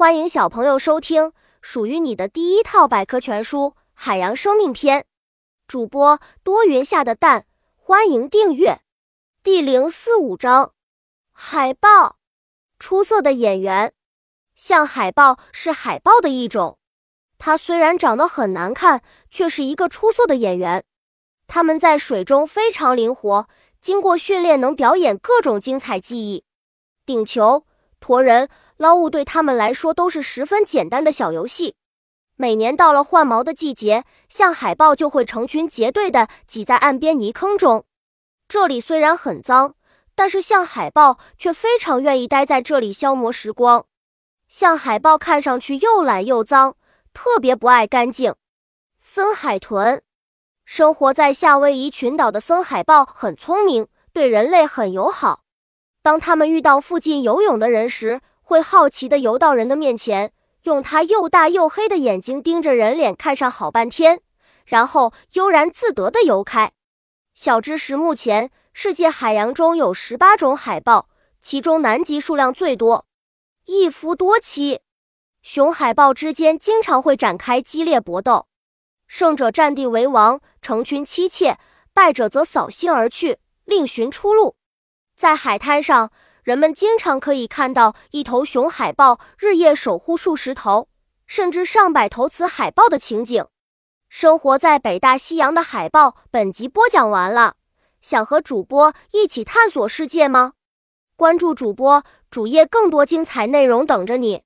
欢迎小朋友收听属于你的第一套百科全书《海洋生命篇》。主播多云下的蛋，欢迎订阅。第零四五章：海豹，出色的演员。像海豹是海豹的一种，它虽然长得很难看，却是一个出色的演员。它们在水中非常灵活，经过训练能表演各种精彩技艺。顶球、驮人、捞物对他们来说都是十分简单的小游戏。每年到了换毛的季节，象海豹就会成群结队地挤在岸边泥坑中。这里虽然很脏，但是象海豹却非常愿意待在这里消磨时光。象海豹看上去又懒又脏，特别不爱干净。森海豚，生活在夏威夷群岛的森海豹很聪明，对人类很友好。当他们遇到附近游泳的人时，会好奇地游到人的面前，用它又大又黑的眼睛盯着人脸看上好半天，然后悠然自得地游开。小知识：目前世界海洋中有十八种海豹，其中南极数量最多，一夫多妻。雄海豹之间经常会展开激烈搏斗，胜者占地为王，成群妻妾；败者则扫兴而去，另寻出路。在海滩上，人们经常可以看到一头雄海豹日夜守护数十头，甚至上百头雌海豹的情景。生活在北大西洋的海豹，本集播讲完了。想和主播一起探索世界吗？关注主播主页，更多精彩内容等着你。